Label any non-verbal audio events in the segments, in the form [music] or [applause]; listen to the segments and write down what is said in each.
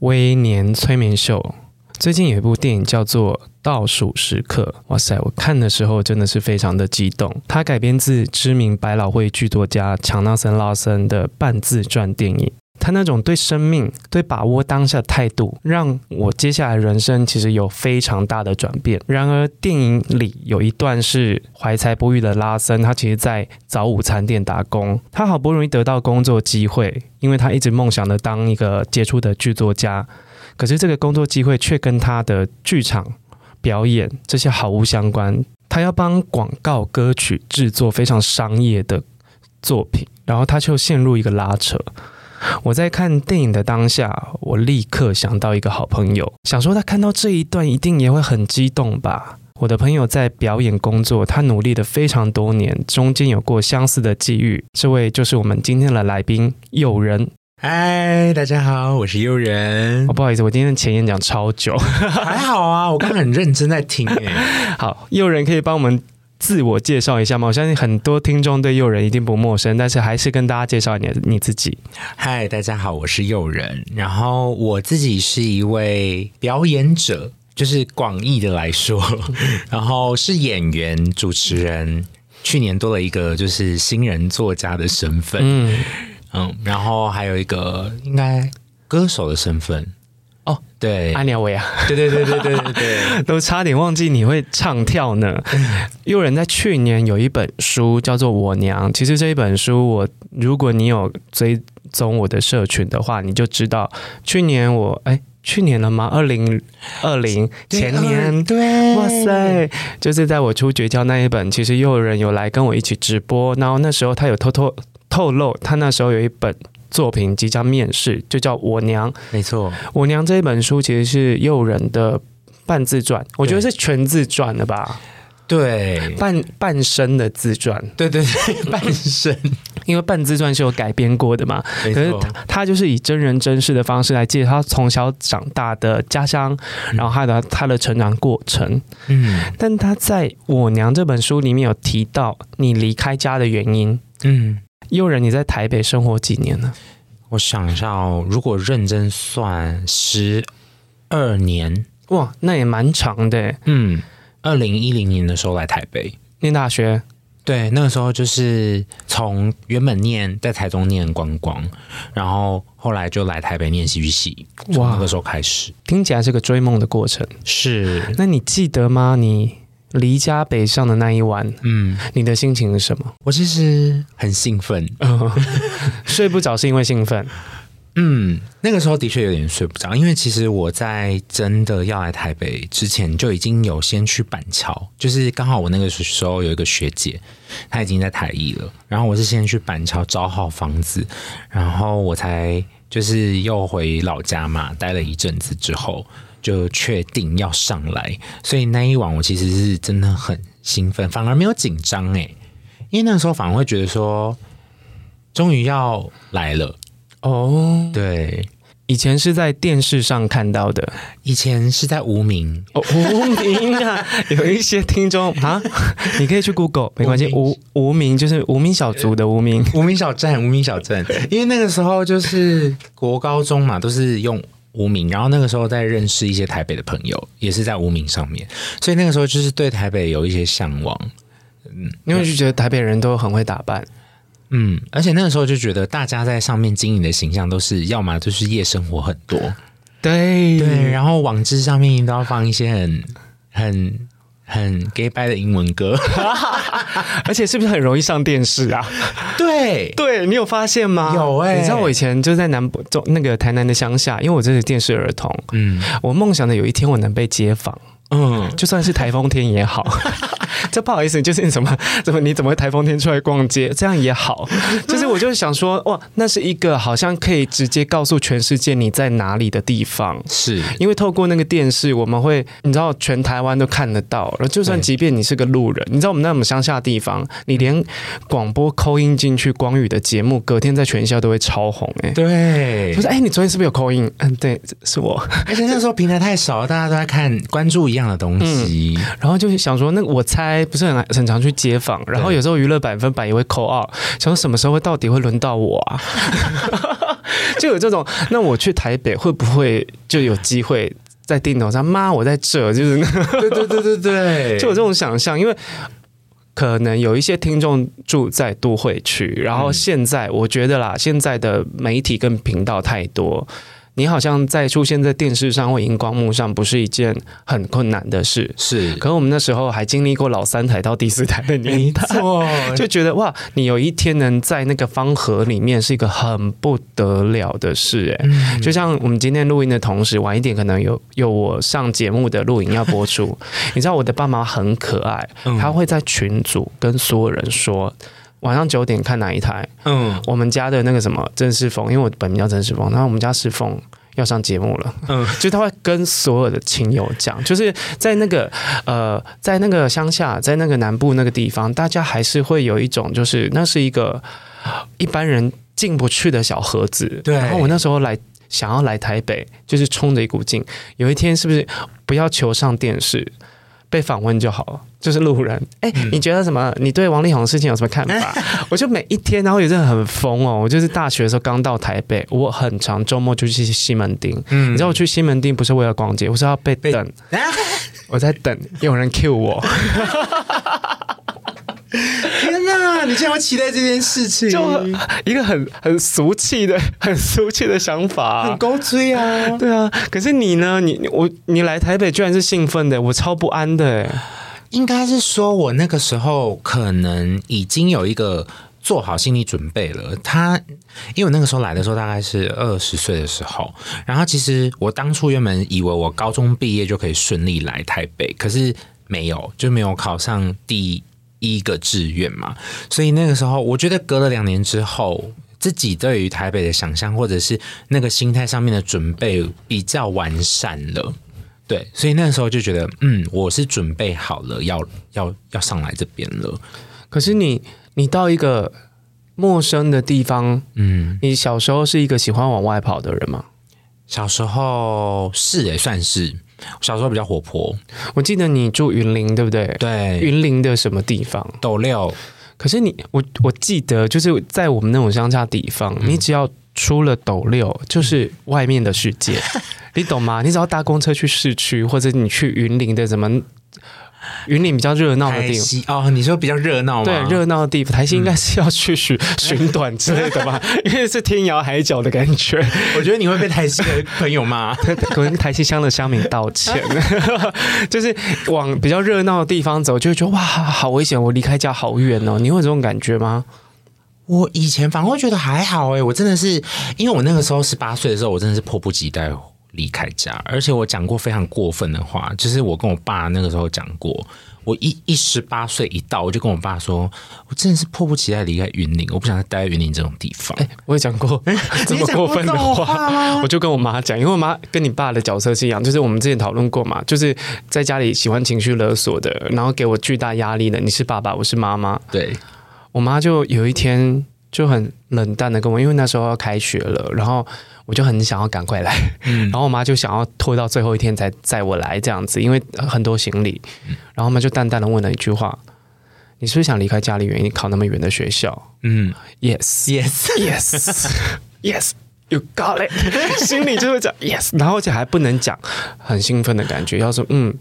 微年催眠秀。最近有一部电影叫做《倒数时刻》，哇塞！我看的时候真的是非常的激动。它改编自知名百老汇剧作家强纳森·拉森的半自传电影。他那种对生命、对把握当下的态度，让我接下来人生其实有非常大的转变。然而，电影里有一段是怀才不遇的拉森，他其实在早午餐店打工，他好不容易得到工作机会，因为他一直梦想的当一个杰出的剧作家，可是这个工作机会却跟他的剧场表演这些毫无相关。他要帮广告歌曲制作非常商业的作品，然后他就陷入一个拉扯。我在看电影的当下，我立刻想到一个好朋友，想说他看到这一段一定也会很激动吧。我的朋友在表演工作，他努力了非常多年，中间有过相似的际遇。这位就是我们今天的来宾友人。嗨，大家好，我是又仁。哦，不好意思，我今天的前演讲超久，还好啊，我刚刚很认真在听诶。[laughs] 好，又仁可以帮我们。自我介绍一下吗？我相信很多听众对诱人一定不陌生，但是还是跟大家介绍你你自己。嗨，大家好，我是诱人。然后我自己是一位表演者，就是广义的来说，[laughs] 然后是演员、主持人。去年多了一个就是新人作家的身份，嗯嗯，然后还有一个应该歌手的身份。哦，对，阿鸟威啊，对对对对对对对，[laughs] 都差点忘记你会唱跳呢。又人在去年有一本书叫做《我娘》，其实这一本书我，如果你有追踪我的社群的话，你就知道去年我哎，去年了吗？二零二零前年，对，哇塞，就是在我出绝交那一本，其实又仁有来跟我一起直播，然后那时候他有偷偷透露，他那时候有一本。作品即将面世，就叫我娘。没错，我娘这一本书其实是诱人的半自传，我觉得是全自传的吧？对，半半生的自传。对对对，[laughs] 半生，因为半自传是有改编过的嘛。可是他他就是以真人真事的方式来介绍他从小长大的家乡，然后他的他的成长过程。嗯，但他在我娘这本书里面有提到你离开家的原因。嗯。又仁，你在台北生活几年呢？我想一下哦，如果认真算，十二年。哇，那也蛮长的。嗯，二零一零年的时候来台北念大学，对，那个时候就是从原本念在台中念观光，然后后来就来台北念戏剧系。从那个时候开始，听起来是个追梦的过程。是，那你记得吗？你？离家北上的那一晚，嗯，你的心情是什么？我其实很兴奋，哦，[laughs] 睡不着是因为兴奋。嗯，那个时候的确有点睡不着，因为其实我在真的要来台北之前就已经有先去板桥，就是刚好我那个时候有一个学姐，她已经在台艺了，然后我是先去板桥找好房子，然后我才就是又回老家嘛，待了一阵子之后。就确定要上来，所以那一晚我其实是真的很兴奋，反而没有紧张哎，因为那个时候反而会觉得说，终于要来了。哦。对，以前是在电视上看到的，以前是在无名。哦，无名啊，[laughs] 有一些听众啊，[laughs] 你可以去 Google，没关系，无无名就是无名小卒的无名，无名小站，无名小站，因为那个时候就是国高中嘛，都是用。无名，然后那个时候在认识一些台北的朋友，也是在无名上面，所以那个时候就是对台北有一些向往，嗯，因为就觉得台北人都很会打扮，嗯，而且那个时候就觉得大家在上面经营的形象都是要么就是夜生活很多，对。对，然后网志上面都要放一些很很。很 gay 掰的英文歌，[laughs] 而且是不是很容易上电视啊？对，对你有发现吗？有哎、欸，你知道我以前就在南部，中那个台南的乡下，因为我这是电视儿童，嗯，我梦想的有一天我能被街访，嗯，就算是台风天也好，[laughs] 这不好意思，就是你怎么 [laughs] 怎么你怎么会台风天出来逛街？这样也好，[laughs] 就是我就是想说，哇，那是一个好像可以直接告诉全世界你在哪里的地方，是。因为透过那个电视，我们会你知道全台湾都看得到，然后就算即便你是个路人，你知道我们那种乡下地方，你连广播 call in 进去光宇的节目，隔天在全校都会超红哎、欸，对，不是哎，你昨天是不是有 call in？嗯，对，是我，而 [laughs] 且那时候平台太少了，大家都在看关注一样的东西，嗯、然后就是想说，那我猜不是很很常去街访，然后有时候娱乐百分百也会 call out，想说什么时候会到底会轮到我啊？[laughs] 就有这种，那我去台北会不会就有机会在镜头上？妈，我在这，就是那对对对对对，就有这种想象，因为可能有一些听众住在都会区，然后现在我觉得啦，现在的媒体跟频道太多。你好像在出现在电视上或荧光幕上，不是一件很困难的事。是，可我们那时候还经历过老三台到第四台的年代，错 [laughs] 就觉得哇，你有一天能在那个方盒里面，是一个很不得了的事。哎、嗯，就像我们今天录音的同时，晚一点可能有有我上节目的录影要播出。你知道我的爸妈很可爱，他会在群组跟所有人说。晚上九点看哪一台？嗯，我们家的那个什么郑世峰，因为我本名叫郑世峰，然后我们家世峰要上节目了，嗯，[laughs] 就他会跟所有的亲友讲，就是在那个呃，在那个乡下，在那个南部那个地方，大家还是会有一种，就是那是一个一般人进不去的小盒子。对，然后我那时候来想要来台北，就是冲着一股劲，有一天是不是不要求上电视？被访问就好了，就是路人。哎、欸，你觉得什么？你对王力宏的事情有什么看法？[laughs] 我就每一天，然后也是很疯哦。我就是大学的时候刚到台北，我很常周末就去西门町。嗯，你知道我去西门町不是为了逛街，我是要被等。被我在等有人 cue 我。[laughs] [laughs] [laughs] 天哪！你竟然会期待这件事情？就一个很很俗气的、很俗气的想法，很高追啊！对啊，可是你呢？你我你来台北居然是兴奋的，我超不安的。应该是说我那个时候可能已经有一个做好心理准备了。他因为我那个时候来的时候大概是二十岁的时候，然后其实我当初原本以为我高中毕业就可以顺利来台北，可是没有，就没有考上第。一个志愿嘛，所以那个时候，我觉得隔了两年之后，自己对于台北的想象或者是那个心态上面的准备比较完善了。对，所以那个时候就觉得，嗯，我是准备好了，要要要上来这边了。可是你，你到一个陌生的地方，嗯，你小时候是一个喜欢往外跑的人吗？小时候是也算是。小时候比较活泼，我记得你住云林，对不对？对，云林的什么地方？斗六。可是你，我我记得就是在我们那种乡下地方，嗯、你只要出了斗六，就是外面的世界，[laughs] 你懂吗？你只要搭公车去市区，或者你去云林的什么。云林比较热闹的地方哦，你说比较热闹吗？对，热闹的地方，台西应该是要去 [laughs] 寻寻短之类的吧？[laughs] 因为是天涯海角的感觉。我觉得你会被台西的朋友骂，[laughs] 跟台西乡的乡民道歉。就是往比较热闹的地方走，就会觉得哇，好危险！我离开家好远哦。你会有这种感觉吗？我以前反而会觉得还好哎，我真的是因为我那个时候十八岁的时候，我真的是迫不及待。离开家，而且我讲过非常过分的话，就是我跟我爸那个时候讲过，我一一十八岁一到，我就跟我爸说，我真的是迫不及待离开云林，我不想再待在云林这种地方。哎，我也讲过 [laughs] 这么过分的话，我就跟我妈讲，因为我妈跟你爸的角色是一样，就是我们之前讨论过嘛，就是在家里喜欢情绪勒索的，然后给我巨大压力的，你是爸爸，我是妈妈。对，我妈就有一天就很冷淡的跟我，因为那时候要开学了，然后。我就很想要赶快来，嗯、然后我妈就想要拖到最后一天才载我来这样子，因为很多行李。然后我妈就淡淡的问了一句话：“你是不是想离开家里远，你考那么远的学校？”嗯，Yes，Yes，Yes，Yes，You [laughs] got it。[laughs] 心里就会讲 Yes，然后而且还不能讲很兴奋的感觉，要说嗯，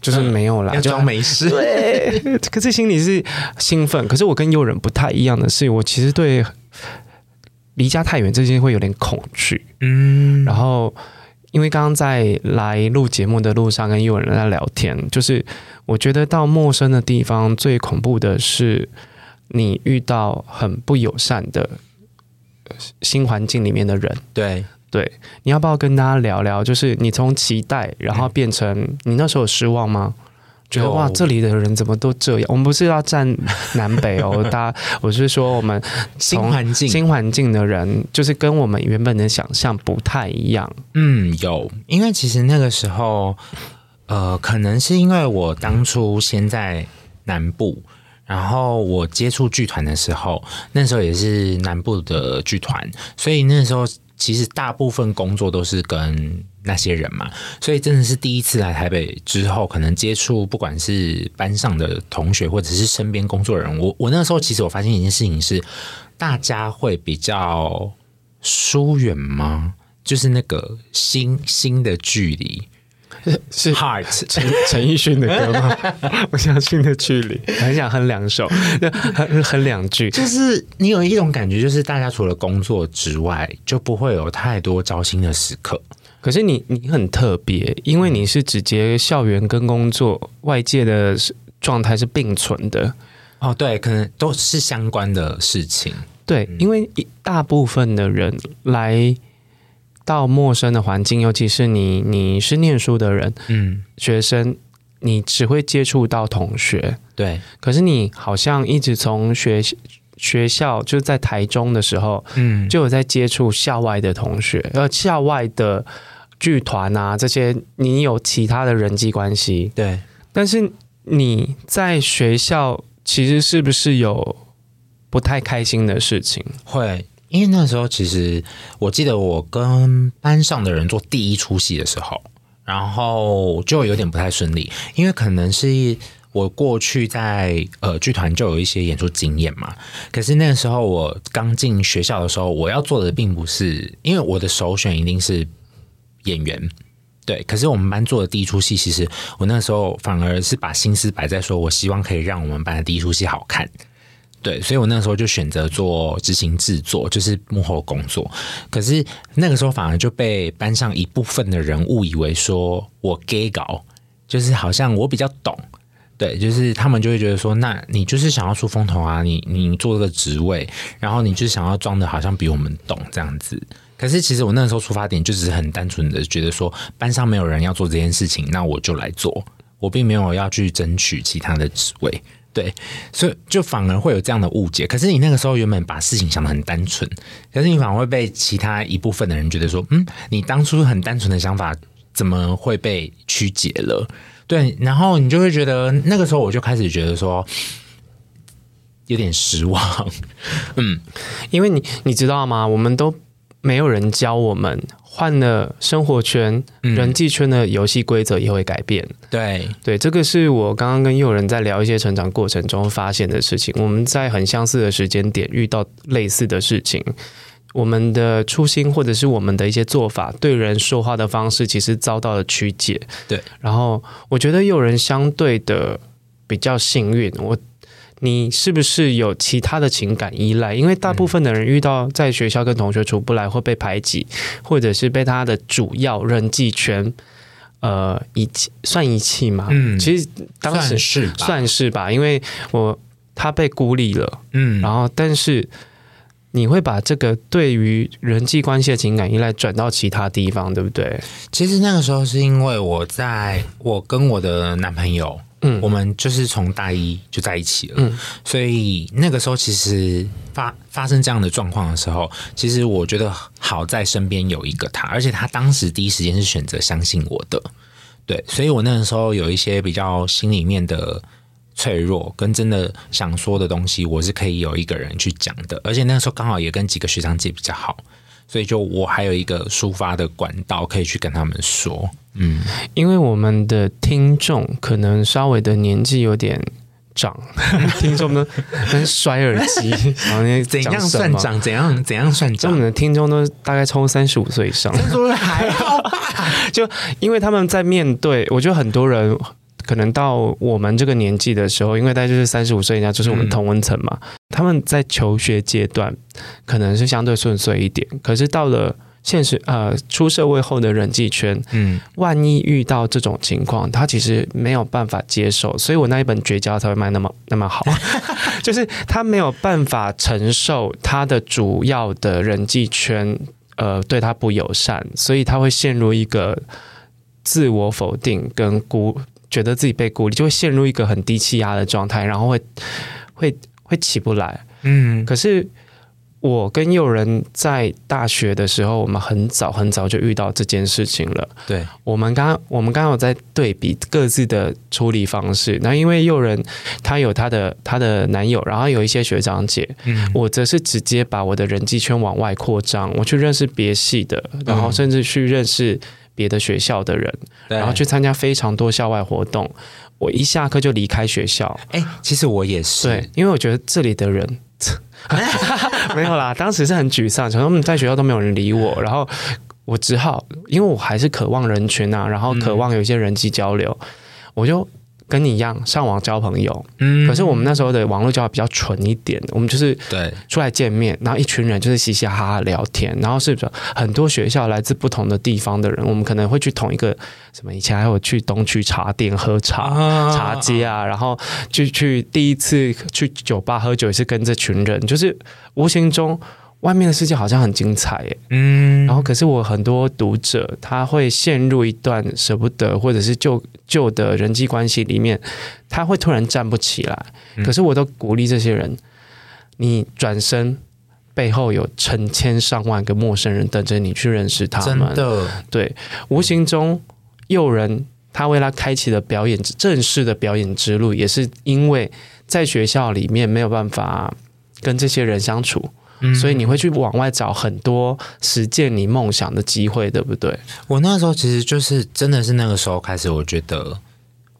就是没有啦，嗯、要装没事。[laughs] 对，[laughs] 可是心里是兴奋。可是我跟诱人不太一样的是，我其实对。离家太远，这些会有点恐惧。嗯，然后因为刚刚在来录节目的路上，跟有人在聊天，就是我觉得到陌生的地方最恐怖的是你遇到很不友善的新环境里面的人。对对，你要不要跟大家聊聊？就是你从期待，然后变成你那时候有失望吗？觉得哇，这里的人怎么都这样？我们不是要站南北哦，[laughs] 大家，我是说我们新环境，新环境的人，就是跟我们原本的想象不太一样。嗯，有，因为其实那个时候，呃，可能是因为我当初先在南部，然后我接触剧团的时候，那时候也是南部的剧团，所以那时候其实大部分工作都是跟。那些人嘛，所以真的是第一次来台北之后，可能接触不管是班上的同学，或者是身边工作人，我我那个时候其实我发现一件事情是，大家会比较疏远吗？就是那个心心的距离 [laughs] 是 heart 陈陈奕迅的歌吗？我相信的距离，很想哼两首，[laughs] 哼哼两句，就是你有一种感觉，就是大家除了工作之外，就不会有太多糟心的时刻。可是你你很特别，因为你是直接校园跟工作外界的状态是并存的哦，对，可能都是相关的事情。对，嗯、因为大部分的人来到陌生的环境，尤其是你你是念书的人，嗯，学生，你只会接触到同学，对。可是你好像一直从学学校就在台中的时候，嗯，就有在接触校外的同学，呃，校外的。剧团啊，这些你有其他的人际关系，对。但是你在学校其实是不是有不太开心的事情？会，因为那时候其实我记得我跟班上的人做第一出戏的时候，然后就有点不太顺利，因为可能是我过去在呃剧团就有一些演出经验嘛。可是那个时候我刚进学校的时候，我要做的并不是，因为我的首选一定是。演员，对，可是我们班做的第一出戏，其实我那时候反而是把心思摆在说，我希望可以让我们班的第一出戏好看，对，所以我那时候就选择做执行制作，就是幕后工作。可是那个时候反而就被班上一部分的人误以为说我 gay 搞，就是好像我比较懂，对，就是他们就会觉得说，那你就是想要出风头啊，你你做这个职位，然后你就想要装的好像比我们懂这样子。可是其实我那个时候出发点就只是很单纯的觉得说，班上没有人要做这件事情，那我就来做，我并没有要去争取其他的职位，对，所以就反而会有这样的误解。可是你那个时候原本把事情想得很单纯，可是你反而会被其他一部分的人觉得说，嗯，你当初很单纯的想法怎么会被曲解了？对，然后你就会觉得那个时候我就开始觉得说有点失望，嗯，因为你你知道吗？我们都。没有人教我们，换了生活圈、嗯、人际圈的游戏规则也会改变。对对，这个是我刚刚跟友人在聊一些成长过程中发现的事情。我们在很相似的时间点遇到类似的事情，我们的初心或者是我们的一些做法，对人说话的方式，其实遭到了曲解。对，然后我觉得又仁相对的比较幸运。我。你是不是有其他的情感依赖？因为大部分的人遇到在学校跟同学处不来，会被排挤，或者是被他的主要人际圈，呃，遗弃算遗弃吗？嗯，其实当时是算是吧，因为我他被孤立了，嗯，然后但是你会把这个对于人际关系的情感依赖转到其他地方，对不对？其实那个时候是因为我在我跟我的男朋友。嗯，我们就是从大一就在一起了，嗯，所以那个时候其实发发生这样的状况的时候，其实我觉得好在身边有一个他，而且他当时第一时间是选择相信我的，对，所以我那个时候有一些比较心里面的脆弱跟真的想说的东西，我是可以有一个人去讲的，而且那个时候刚好也跟几个学长姐比较好。所以，就我还有一个抒发的管道，可以去跟他们说。嗯，因为我们的听众可能稍微的年纪有点长，[laughs] 听众都跟摔耳机，然后那怎样算长？怎样怎样算长？我们的听众都大概超三十五岁以上，还好吧？[laughs] 就因为他们在面对，我觉得很多人。可能到我们这个年纪的时候，因为大概就是三十五岁，以下就是我们同温层嘛。嗯、他们在求学阶段可能是相对顺遂一点，可是到了现实呃出社会后的人际圈，嗯，万一遇到这种情况，他其实没有办法接受。所以我那一本绝交才会卖那么那么好，[laughs] 就是他没有办法承受他的主要的人际圈呃对他不友善，所以他会陷入一个自我否定跟孤。觉得自己被孤立，就会陷入一个很低气压的状态，然后会会会起不来。嗯，可是。我跟又仁在大学的时候，我们很早很早就遇到这件事情了。对，我们刚我们刚刚有在对比各自的处理方式。那因为又仁他有他的他的男友，然后有一些学长姐，嗯，我则是直接把我的人际圈往外扩张，我去认识别系的，然后甚至去认识别的学校的人，嗯，然后去参加非常多校外活动。我一下课就离开学校。哎，其实我也是，对，因为我觉得这里的人。[laughs] 没有啦，当时是很沮丧，想说在学校都没有人理我，然后我只好，因为我还是渴望人群啊，然后渴望有一些人际交流，嗯、我就。跟你一样上网交朋友，嗯，可是我们那时候的网络交友比较纯一点，我们就是对。出来见面，然后一群人就是嘻嘻哈哈聊天，然后是很多学校来自不同的地方的人，我们可能会去同一个什么，以前还有去东区茶店喝茶，啊、茶街啊，然后就去第一次去酒吧喝酒也是跟这群人，就是无形中。外面的世界好像很精彩耶，嗯，然后可是我很多读者他会陷入一段舍不得或者是旧旧的人际关系里面，他会突然站不起来。可是我都鼓励这些人，你转身背后有成千上万个陌生人等着你去认识他们。真的，对，无形中诱人他为他开启了表演正式的表演之路，也是因为在学校里面没有办法跟这些人相处。所以你会去往外找很多实践你梦想的机会，对不对？我那时候其实就是真的是那个时候开始，我觉得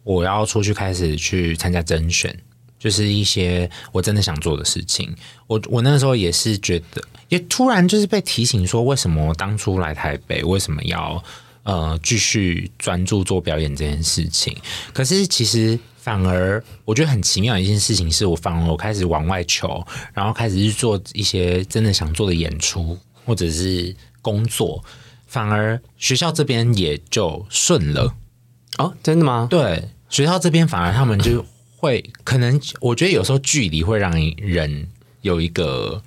我要出去开始去参加甄选，就是一些我真的想做的事情。我我那个时候也是觉得，也突然就是被提醒说，为什么当初来台北，为什么要呃继续专注做表演这件事情？可是其实。反而我觉得很奇妙的一件事情是，我反而我开始往外求，然后开始去做一些真的想做的演出或者是工作，反而学校这边也就顺了。哦，真的吗？对，学校这边反而他们就会可能，我觉得有时候距离会让人有一个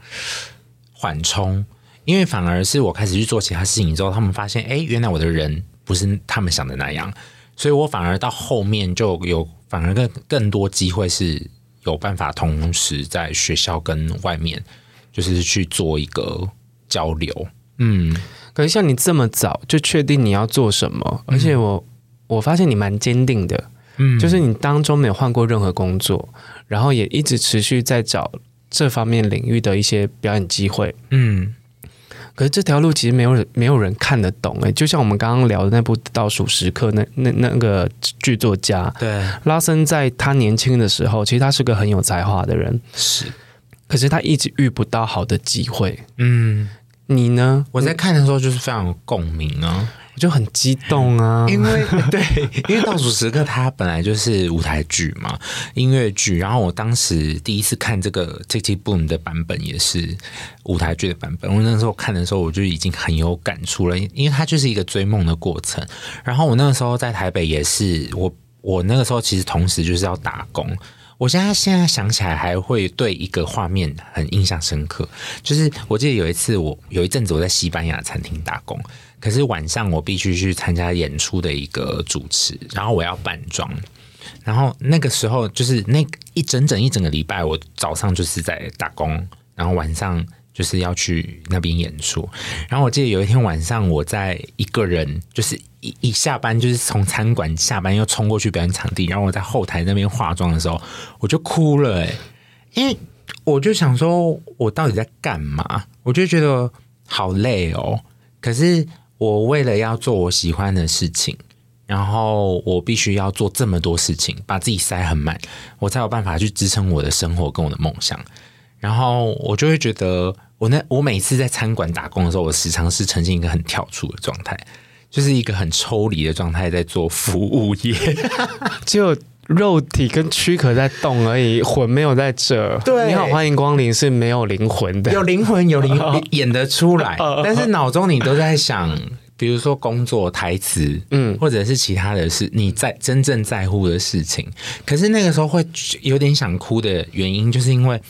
缓冲，因为反而是我开始去做其他事情之后，他们发现，哎，原来我的人不是他们想的那样，所以我反而到后面就有。反而更更多机会是有办法同时在学校跟外面，就是去做一个交流。嗯，可是像你这么早就确定你要做什么，而且我我发现你蛮坚定的，嗯，就是你当中没有换过任何工作，然后也一直持续在找这方面领域的一些表演机会，嗯。可是这条路其实没有人没有人看得懂哎，就像我们刚刚聊的那部《倒数时刻》那，那那那个剧作家，对，拉森在他年轻的时候，其实他是个很有才华的人，是，可是他一直遇不到好的机会。嗯，你呢？我在看的时候就是非常有共鸣啊。我就很激动啊，[laughs] 因为 [laughs] 对，因为倒数时刻它本来就是舞台剧嘛，音乐剧。然后我当时第一次看这个《Tick Tick Boom》的版本也是舞台剧的版本。我那时候看的时候，我就已经很有感触了，因为它就是一个追梦的过程。然后我那个时候在台北也是，我我那个时候其实同时就是要打工。我现在现在想起来还会对一个画面很印象深刻，就是我记得有一次我有一阵子我在西班牙餐厅打工。可是晚上我必须去参加演出的一个主持，然后我要扮装，然后那个时候就是那一整整一整个礼拜，我早上就是在打工，然后晚上就是要去那边演出。然后我记得有一天晚上，我在一个人，就是一一下班就是从餐馆下班又冲过去表演场地，然后我在后台那边化妆的时候，我就哭了欸，因为我就想说，我到底在干嘛？我就觉得好累哦，可是。我为了要做我喜欢的事情，然后我必须要做这么多事情，把自己塞很满，我才有办法去支撑我的生活跟我的梦想。然后我就会觉得，我那我每次在餐馆打工的时候，我时常是呈现一个很跳出的状态，就是一个很抽离的状态，在做服务业，[laughs] [laughs] [laughs] 就。肉体跟躯壳在动而已，魂没有在这。对，你好，欢迎光临，是没有灵魂的。有灵魂，有灵魂，[laughs] 演得出来，[laughs] 但是脑中你都在想，比如说工作台词，嗯，或者是其他的事，你在真正在乎的事情。可是那个时候会有点想哭的原因，就是因为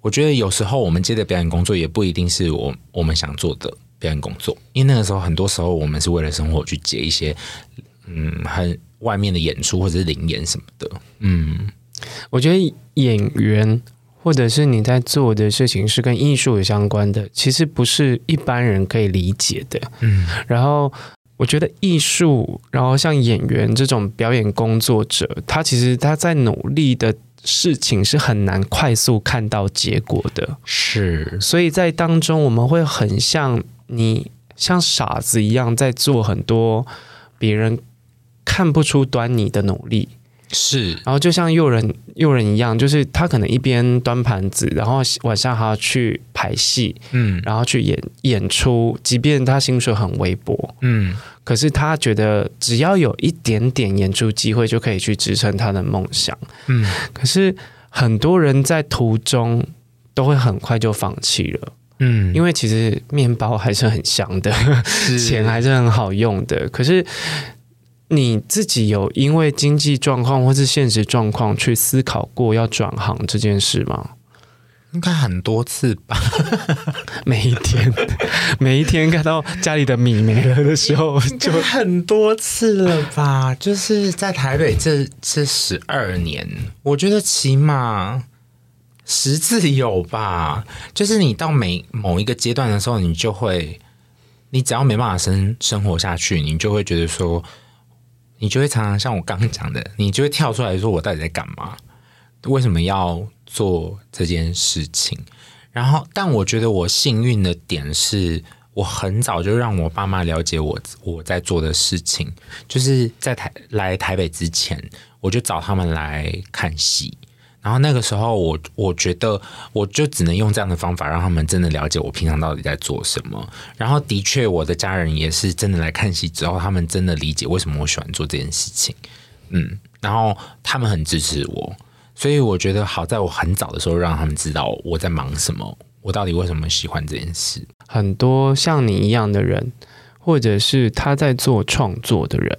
我觉得有时候我们接的表演工作也不一定是我我们想做的表演工作，因为那个时候很多时候我们是为了生活去接一些。嗯，很外面的演出或者是临演什么的。嗯，我觉得演员或者是你在做的事情是跟艺术有相关的，其实不是一般人可以理解的。嗯，然后我觉得艺术，然后像演员这种表演工作者，他其实他在努力的。事情是很难快速看到结果的，是，所以在当中我们会很像你像傻子一样在做很多别人看不出端倪的努力。是，然后就像诱人诱人一样，就是他可能一边端盘子，然后晚上还要去排戏，嗯，然后去演演出，即便他薪水很微薄，嗯，可是他觉得只要有一点点演出机会，就可以去支撑他的梦想，嗯，可是很多人在途中都会很快就放弃了，嗯，因为其实面包还是很香的，[laughs] 钱还是很好用的，可是。你自己有因为经济状况或是现实状况去思考过要转行这件事吗？应该很多次吧。[laughs] 每一天，[laughs] 每一天看到家里的米没了的时候，就很多次了吧。就是在台北这这十二年，我觉得起码十次有吧。就是你到每某一个阶段的时候，你就会，你只要没办法生生活下去，你就会觉得说。你就会常常像我刚刚讲的，你就会跳出来说：“我到底在干嘛？为什么要做这件事情？”然后，但我觉得我幸运的点是，我很早就让我爸妈了解我我在做的事情，就是在台来台北之前，我就找他们来看戏。然后那个时候我，我觉得我就只能用这样的方法，让他们真的了解我平常到底在做什么。然后，的确，我的家人也是真的来看戏之后，他们真的理解为什么我喜欢做这件事情。嗯，然后他们很支持我，所以我觉得好在我很早的时候让他们知道我在忙什么，我到底为什么喜欢这件事。很多像你一样的人，或者是他在做创作的人。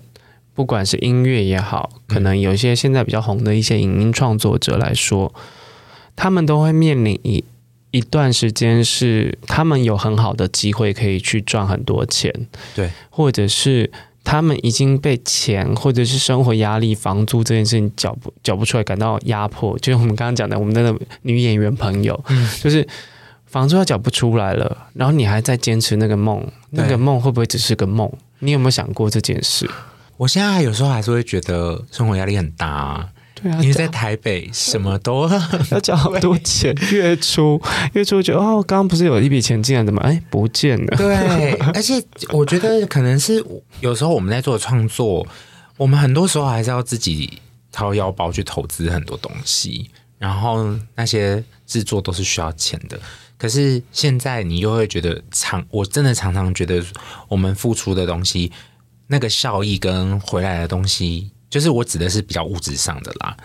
不管是音乐也好，可能有些现在比较红的一些影音创作者来说，他们都会面临一一段时间是他们有很好的机会可以去赚很多钱，对，或者是他们已经被钱或者是生活压力、房租这件事情缴不缴不出来，感到压迫。就像我们刚刚讲的，我们那个女演员朋友，嗯，就是房租要缴不出来了，然后你还在坚持那个梦，那个梦会不会只是个梦？你有没有想过这件事？我现在有时候还是会觉得生活压力很大，啊，对啊，因为在台北什么都 [laughs] 要交好多钱，月初月初觉得哦，刚刚不是有一笔钱进来的吗？哎，不见了。对，而且我觉得可能是有时候我们在做创作，我们很多时候还是要自己掏腰包去投资很多东西，然后那些制作都是需要钱的。可是现在你又会觉得常，我真的常常觉得我们付出的东西。那个效益跟回来的东西，就是我指的是比较物质上的啦。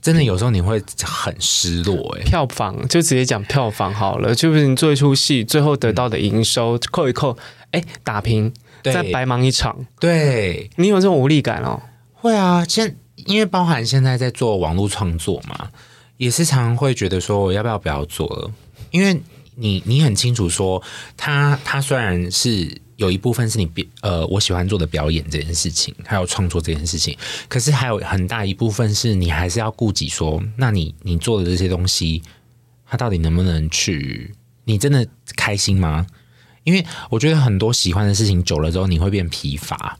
真的有时候你会很失落，哎，票房就直接讲票房好了，就是你做一出戏，最后得到的营收扣一扣，哎，打平，再白忙一场。对，你有这种无力感哦？会啊，现因为包含现在在做网络创作嘛，也是常常会觉得说，我要不要不要做了？因为你你很清楚说，他他虽然是。有一部分是你表呃，我喜欢做的表演这件事情，还有创作这件事情。可是还有很大一部分是你还是要顾及说，那你你做的这些东西，它到底能不能去？你真的开心吗？因为我觉得很多喜欢的事情久了之后，你会变疲乏。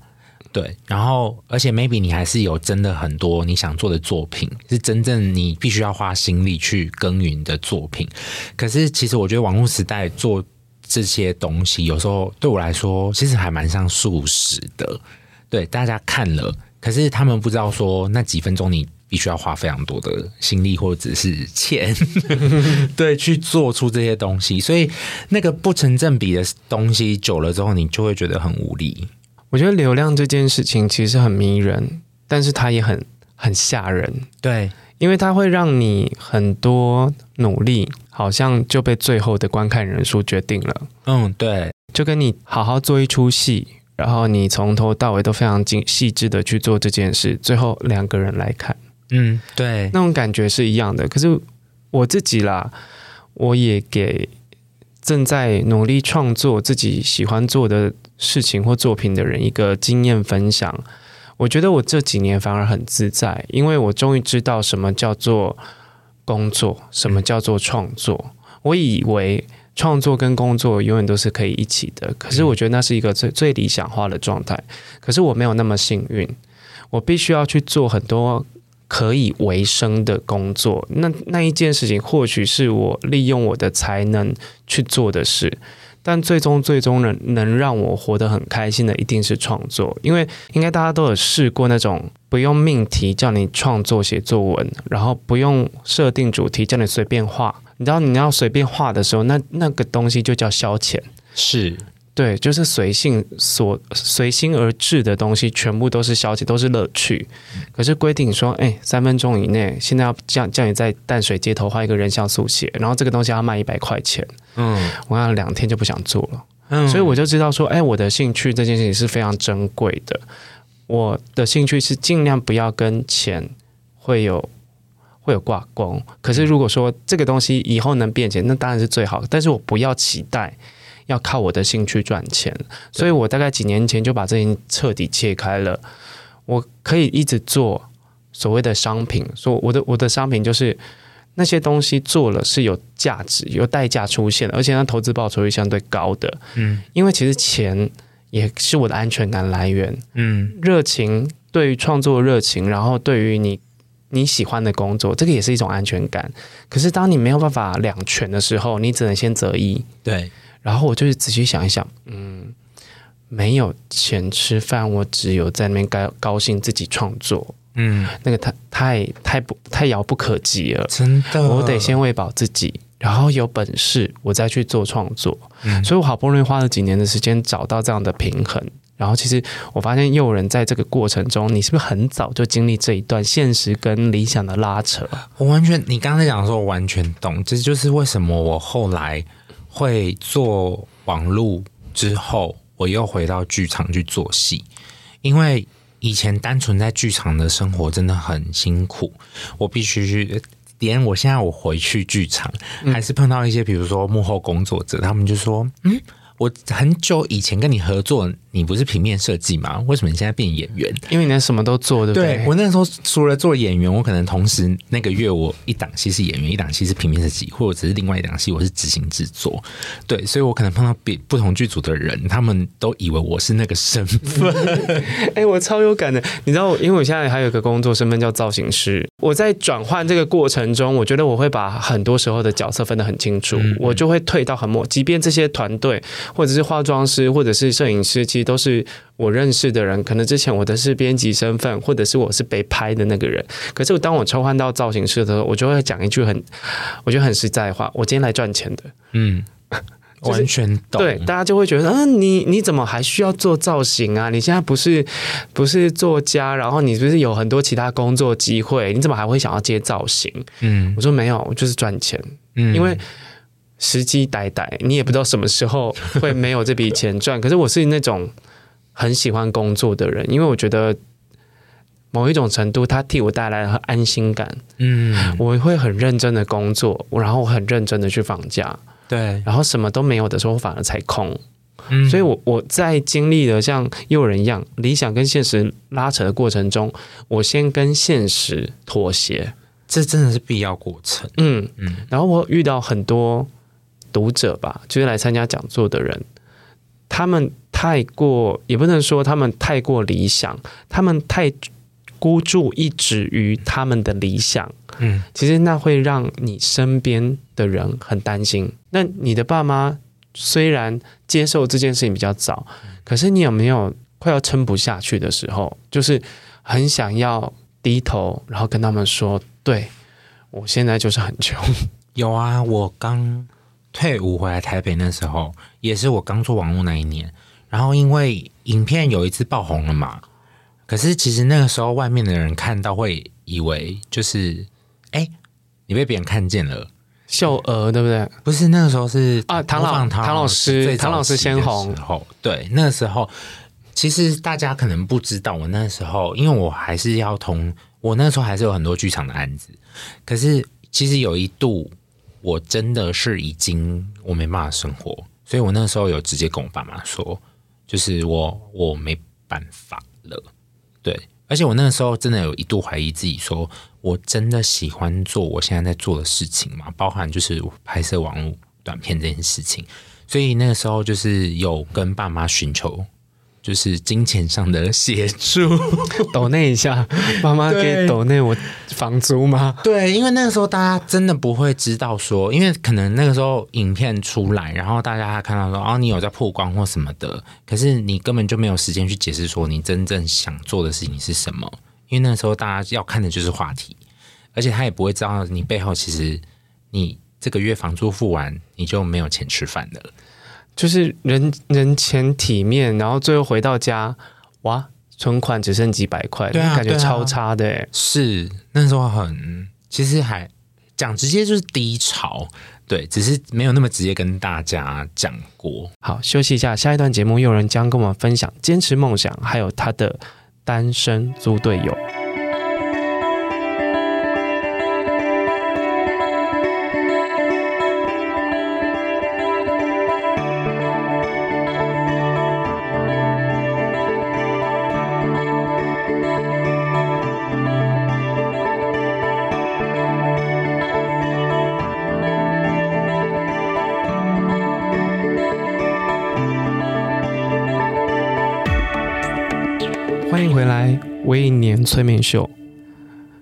对，然后而且 maybe 你还是有真的很多你想做的作品，是真正你必须要花心力去耕耘的作品。可是其实我觉得网络时代做。这些东西有时候对我来说，其实还蛮像素食的。对，大家看了，可是他们不知道说那几分钟你必须要花非常多的心力或者是钱，[laughs] 对，去做出这些东西。所以那个不成正比的东西久了之后，你就会觉得很无力。我觉得流量这件事情其实很迷人，但是它也很很吓人。对。因为它会让你很多努力，好像就被最后的观看人数决定了。嗯，对，就跟你好好做一出戏，然后你从头到尾都非常精细致的去做这件事，最后两个人来看，嗯，对，那种感觉是一样的。可是我自己啦，我也给正在努力创作自己喜欢做的事情或作品的人一个经验分享。我觉得我这几年反而很自在，因为我终于知道什么叫做工作，什么叫做创作。我以为创作跟工作永远都是可以一起的，可是我觉得那是一个最最理想化的状态。可是我没有那么幸运，我必须要去做很多可以为生的工作。那那一件事情，或许是我利用我的才能去做的事。但最终，最终能能让我活得很开心的，一定是创作。因为应该大家都有试过那种不用命题叫你创作写作文，然后不用设定主题叫你随便画。你知道你要随便画的时候，那那个东西就叫消遣。是。对，就是随性所随心而至的东西，全部都是消极，都是乐趣。可是规定说，哎，三分钟以内，现在要叫叫你在淡水街头画一个人像速写，然后这个东西要卖一百块钱。嗯，我要两天就不想做了。嗯，所以我就知道说，哎，我的兴趣这件事情是非常珍贵的。我的兴趣是尽量不要跟钱会有会有挂钩。可是如果说这个东西以后能变钱，那当然是最好。但是我不要期待。要靠我的兴趣赚钱，所以我大概几年前就把这件彻底切开了。我可以一直做所谓的商品，说我的我的商品就是那些东西做了是有价值、有代价出现的，而且它投资报酬率相对高的。嗯，因为其实钱也是我的安全感来源。嗯，热情对于创作热情，然后对于你你喜欢的工作，这个也是一种安全感。可是当你没有办法两全的时候，你只能先择一。对。然后我就是仔细想一想，嗯，没有钱吃饭，我只有在那边高高兴自己创作，嗯，那个太太太不太遥不可及了，真的，我得先喂饱自己，然后有本事我再去做创作，嗯，所以我好不容易花了几年的时间找到这样的平衡，然后其实我发现又有人在这个过程中，你是不是很早就经历这一段现实跟理想的拉扯？我完全，你刚才讲的时候我完全懂，这就是为什么我后来。会做网路之后，我又回到剧场去做戏，因为以前单纯在剧场的生活真的很辛苦，我必须去。连我现在我回去剧场，还是碰到一些比如说幕后工作者，他们就说：“嗯。”我很久以前跟你合作，你不是平面设计吗？为什么你现在变演员？因为你什么都做，对不对？对，我那时候除了做演员，我可能同时那个月我一档戏是演员，一档戏是平面设计，或者只是另外一档戏我是执行制作。对，所以我可能碰到比不同剧组的人，他们都以为我是那个身份。[laughs] 哎、欸，我超有感的，你知道，因为我现在还有一个工作身份叫造型师。我在转换这个过程中，我觉得我会把很多时候的角色分得很清楚，嗯嗯，我就会退到很末。即便这些团队。或者是化妆师，或者是摄影师，其实都是我认识的人。可能之前我的是编辑身份，或者是我是被拍的那个人。可是我当我抽换到造型师的时候，我就会讲一句很，我觉得很实在的话：我今天来赚钱的。嗯，就是、完全懂。对，大家就会觉得，嗯、啊，你你怎么还需要做造型啊？你现在不是不是作家，然后你不是有很多其他工作机会，你怎么还会想要接造型？嗯，我说没有，我就是赚钱。嗯，因为。时机待待，你也不知道什么时候会没有这笔钱赚。可是我是那种很喜欢工作的人，因为我觉得某一种程度，它替我带来了安心感。嗯，我会很认真的工作，然后我很认真的去放假。对，然后什么都没有的时候，反而才空。嗯，所以我我在经历了像诱人一样理想跟现实拉扯的过程中，我先跟现实妥协，这真的是必要过程。嗯嗯，然后我遇到很多。读者吧，就是来参加讲座的人，他们太过，也不能说他们太过理想，他们太孤注一掷于他们的理想。嗯，其实那会让你身边的人很担心。那你的爸妈虽然接受这件事情比较早，可是你有没有快要撑不下去的时候，就是很想要低头，然后跟他们说：“对，我现在就是很穷。”有啊，我刚。退伍回来台北那时候，也是我刚做网络那一年。然后因为影片有一次爆红了嘛，可是其实那个时候外面的人看到会以为就是，哎，你被别人看见了，秀娥对不对？不是那个时候是啊，唐老唐老师，唐老师先红。对，那个时候其实大家可能不知道，我那时候因为我还是要同我那时候还是有很多剧场的案子，可是其实有一度。我真的是已经我没办法生活，所以我那时候有直接跟我爸妈说，就是我我没办法了，对，而且我那个时候真的有一度怀疑自己说，我真的喜欢做我现在在做的事情嘛？包含就是拍摄网络短片这件事情。所以那个时候就是有跟爸妈寻求。就是金钱上的协助，[laughs] 抖内一下，妈妈给抖内我房租吗？对，因为那个时候大家真的不会知道说，因为可能那个时候影片出来，然后大家还看到说，哦，你有在曝光或什么的，可是你根本就没有时间去解释说你真正想做的事情是什么，因为那个时候大家要看的就是话题，而且他也不会知道你背后其实你这个月房租付完，你就没有钱吃饭的了。就是人人前体面，然后最后回到家，哇，存款只剩几百块，对啊，感觉超差的。啊、是那时候很，其实还讲直接就是低潮，对，只是没有那么直接跟大家讲过。好，休息一下，下一段节目又有人将跟我们分享坚持梦想，还有他的单身租队友。催眠秀，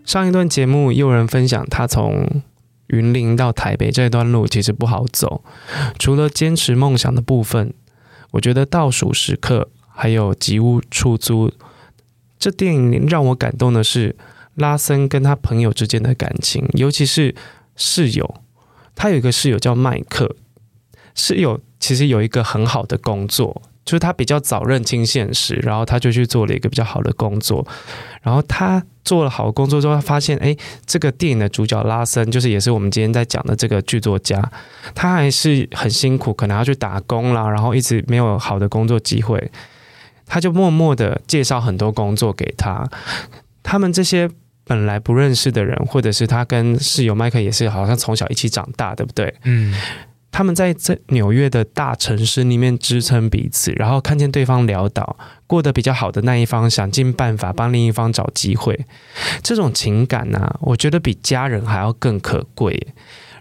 上一段节目又有人分享，他从云林到台北这段路其实不好走，除了坚持梦想的部分，我觉得倒数时刻还有吉屋出租。这电影让我感动的是拉森跟他朋友之间的感情，尤其是室友，他有一个室友叫麦克，室友其实有一个很好的工作。就是他比较早认清现实，然后他就去做了一个比较好的工作。然后他做了好工作之后，他发现，哎，这个电影的主角拉森，就是也是我们今天在讲的这个剧作家，他还是很辛苦，可能要去打工啦，然后一直没有好的工作机会。他就默默的介绍很多工作给他。他们这些本来不认识的人，或者是他跟室友麦克也是好像从小一起长大，对不对？嗯。他们在这纽约的大城市里面支撑彼此，然后看见对方潦倒，过得比较好的那一方想尽办法帮另一方找机会，这种情感呢、啊，我觉得比家人还要更可贵。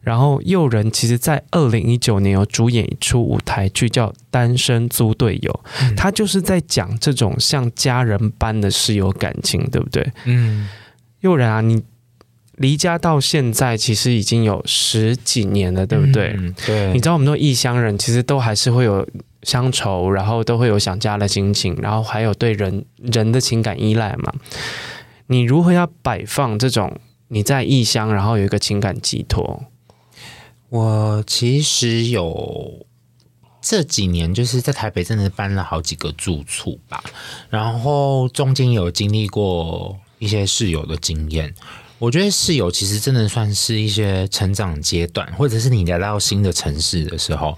然后诱人其实在二零一九年有主演一出舞台剧叫《单身租队友》，他就是在讲这种像家人般的室友感情，对不对？嗯，诱人啊，你。离家到现在其实已经有十几年了，对不对？嗯、对。你知道我们说异乡人其实都还是会有乡愁，然后都会有想家的心情，然后还有对人人的情感依赖嘛。你如何要摆放这种你在异乡，然后有一个情感寄托？我其实有这几年就是在台北，真的搬了好几个住处吧，然后中间有经历过一些室友的经验。我觉得室友其实真的算是一些成长阶段，或者是你来到新的城市的时候，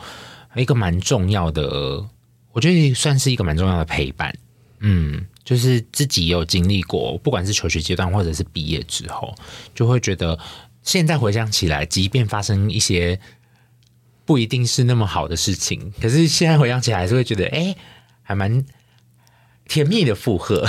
一个蛮重要的，我觉得算是一个蛮重要的陪伴。嗯，就是自己有经历过，不管是求学阶段或者是毕业之后，就会觉得现在回想起来，即便发生一些不一定是那么好的事情，可是现在回想起来还是会觉得，哎，还蛮。甜蜜的附和，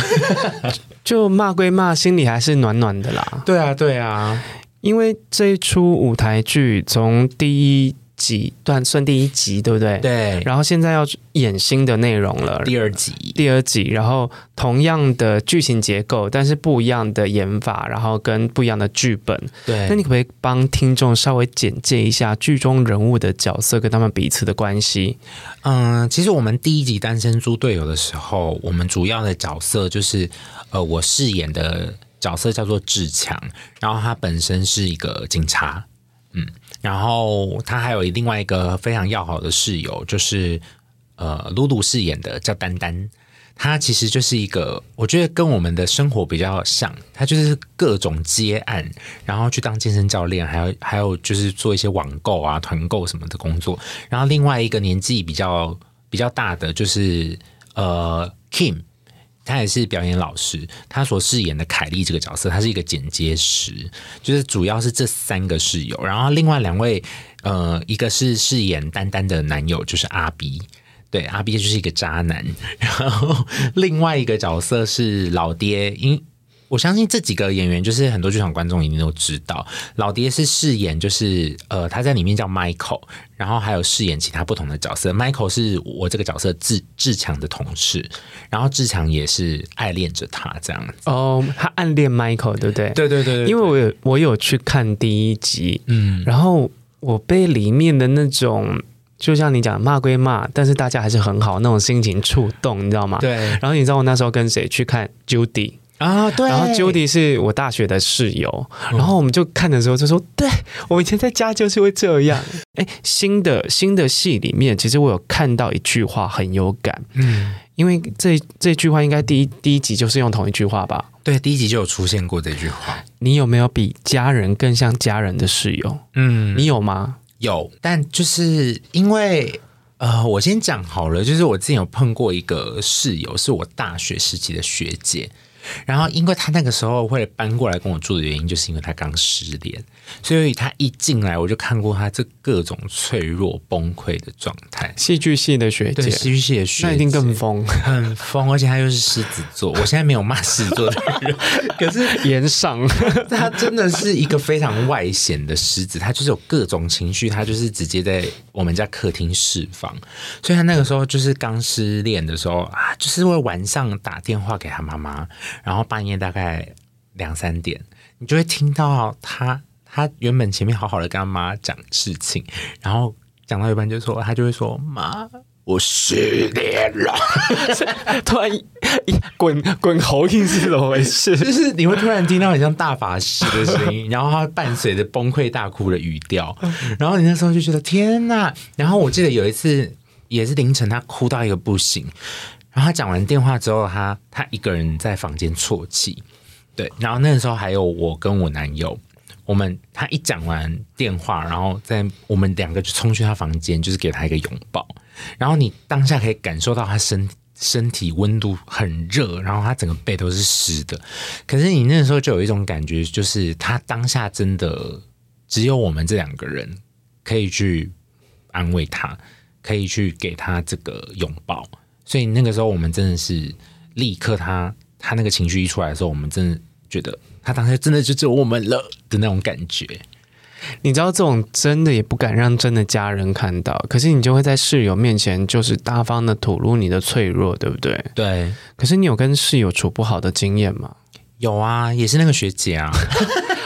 [laughs] 就骂归骂，心里还是暖暖的啦。对啊，对啊，因为这一出舞台剧从第一。几段算第一集对不对？对。然后现在要演新的内容了，第二集，第二集。然后同样的剧情结构，但是不一样的演法，然后跟不一样的剧本。对。那你可不可以帮听众稍微简介一下剧中人物的角色跟他们彼此的关系？嗯，其实我们第一集《单身猪队友》的时候，我们主要的角色就是呃，我饰演的角色叫做志强，然后他本身是一个警察。嗯，然后他还有另外一个非常要好的室友，就是呃，露露饰演的叫丹丹。他其实就是一个，我觉得跟我们的生活比较像。他就是各种接案，然后去当健身教练，还有还有就是做一些网购啊、团购什么的工作。然后另外一个年纪比较比较大的就是呃，Kim。他也是表演老师，他所饰演的凯莉这个角色，他是一个剪接师，就是主要是这三个室友，然后另外两位，呃，一个是饰演丹丹的男友，就是阿 B，对，阿 B 就是一个渣男。然后另外一个角色是老爹，因我相信这几个演员就是很多剧场观众一定都知道，老爹是饰演就是呃他在里面叫 Michael，然后还有饰演其他不同的角色。Michael 是我这个角色志志强的同事，然后志强也是爱恋着他这样子。哦，他暗恋 Michael 对不对？对对对，对，对，因为我有我有去看第一集，嗯，然后我被里面的那种。就像你讲骂归骂，但是大家还是很好那种心情触动，你知道吗？对。然后你知道我那时候跟谁去看 Judy 啊？对。然后 Judy 是我大学的室友，然后我们就看的时候就说：“嗯、对，我以前在家就是会这样。[laughs] ”哎，新的新的戏里面，其实我有看到一句话很有感，嗯，因为这这句话应该第一第一集就是用同一句话吧？对，第一集就有出现过这句话。你有没有比家人更像家人的室友？嗯，你有吗？有，但就是因为呃，我先讲好了，就是我之前有碰过一个室友，是我大学时期的学姐。然后，因为他那个时候会搬过来跟我住的原因，就是因为他刚失恋，所以他一进来我就看过他这各种脆弱崩溃的状态。戏剧系的学姐，戏剧系的学姐，那一定更疯，很疯，而且他又是狮子座。[laughs] 我现在没有骂狮子座的人，[laughs] 可是炎上，他真的是一个非常外显的狮子，他就是有各种情绪，他就是直接在我们家客厅释放。所以他那个时候就是刚失恋的时候啊，就是会晚上打电话给他妈妈。然后半夜大概两三点，你就会听到他，他原本前面好好的跟他妈讲事情，然后讲到一半就说，他就会说：“妈，我失恋了。[laughs] ”突然滚滚喉音是怎么回事？就是你会突然听到很像大法师的声音，然后他伴随着崩溃大哭的语调，然后你那时候就觉得天哪！然后我记得有一次也是凌晨，他哭到一个不行。然后他讲完电话之后，他他一个人在房间啜泣，对。然后那个时候还有我跟我男友，我们他一讲完电话，然后在我们两个就冲去他房间，就是给他一个拥抱。然后你当下可以感受到他身身体温度很热，然后他整个背都是湿的。可是你那时候就有一种感觉，就是他当下真的只有我们这两个人可以去安慰他，可以去给他这个拥抱。所以那个时候，我们真的是立刻，他他那个情绪一出来的时候，我们真的觉得他当时真的就只有我们了的那种感觉。你知道，这种真的也不敢让真的家人看到，可是你就会在室友面前就是大方的吐露你的脆弱，对不对？对。可是你有跟室友处不好的经验吗？有啊，也是那个学姐啊。